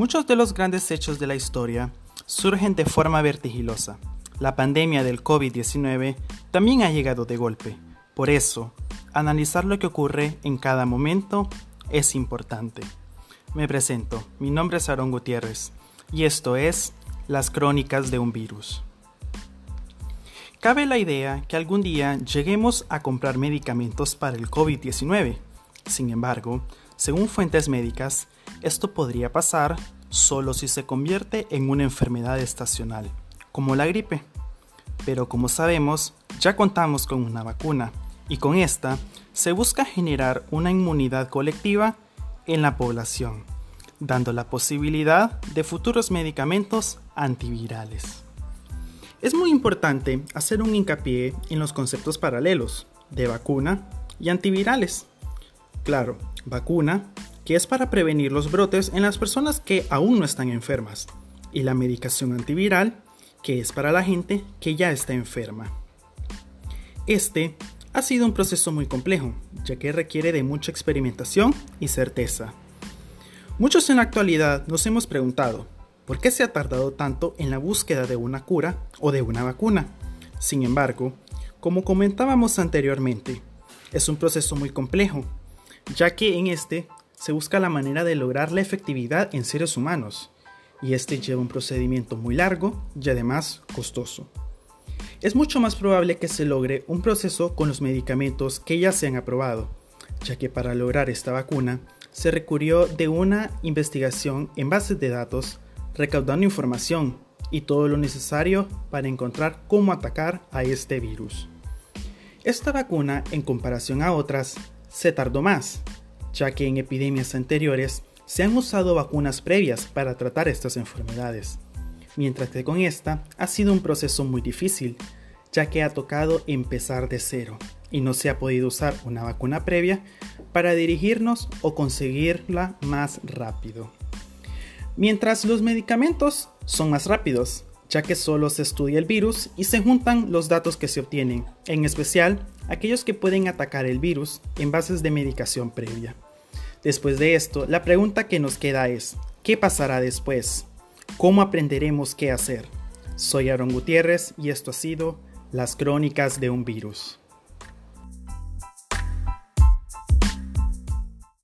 Muchos de los grandes hechos de la historia surgen de forma vertiginosa. La pandemia del COVID-19 también ha llegado de golpe. Por eso, analizar lo que ocurre en cada momento es importante. Me presento, mi nombre es Aaron Gutiérrez y esto es Las Crónicas de un Virus. Cabe la idea que algún día lleguemos a comprar medicamentos para el COVID-19. Sin embargo, según fuentes médicas, esto podría pasar solo si se convierte en una enfermedad estacional, como la gripe. Pero como sabemos, ya contamos con una vacuna y con esta se busca generar una inmunidad colectiva en la población, dando la posibilidad de futuros medicamentos antivirales. Es muy importante hacer un hincapié en los conceptos paralelos de vacuna y antivirales. Claro, vacuna que es para prevenir los brotes en las personas que aún no están enfermas, y la medicación antiviral, que es para la gente que ya está enferma. Este ha sido un proceso muy complejo, ya que requiere de mucha experimentación y certeza. Muchos en la actualidad nos hemos preguntado, ¿por qué se ha tardado tanto en la búsqueda de una cura o de una vacuna? Sin embargo, como comentábamos anteriormente, es un proceso muy complejo, ya que en este se busca la manera de lograr la efectividad en seres humanos, y este lleva un procedimiento muy largo y además costoso. Es mucho más probable que se logre un proceso con los medicamentos que ya se han aprobado, ya que para lograr esta vacuna se recurrió de una investigación en bases de datos, recaudando información y todo lo necesario para encontrar cómo atacar a este virus. Esta vacuna, en comparación a otras, se tardó más, ya que en epidemias anteriores se han usado vacunas previas para tratar estas enfermedades, mientras que con esta ha sido un proceso muy difícil, ya que ha tocado empezar de cero y no se ha podido usar una vacuna previa para dirigirnos o conseguirla más rápido. Mientras los medicamentos son más rápidos, ya que solo se estudia el virus y se juntan los datos que se obtienen, en especial aquellos que pueden atacar el virus en bases de medicación previa. Después de esto, la pregunta que nos queda es, ¿qué pasará después? ¿Cómo aprenderemos qué hacer? Soy Aaron Gutiérrez y esto ha sido Las Crónicas de un Virus.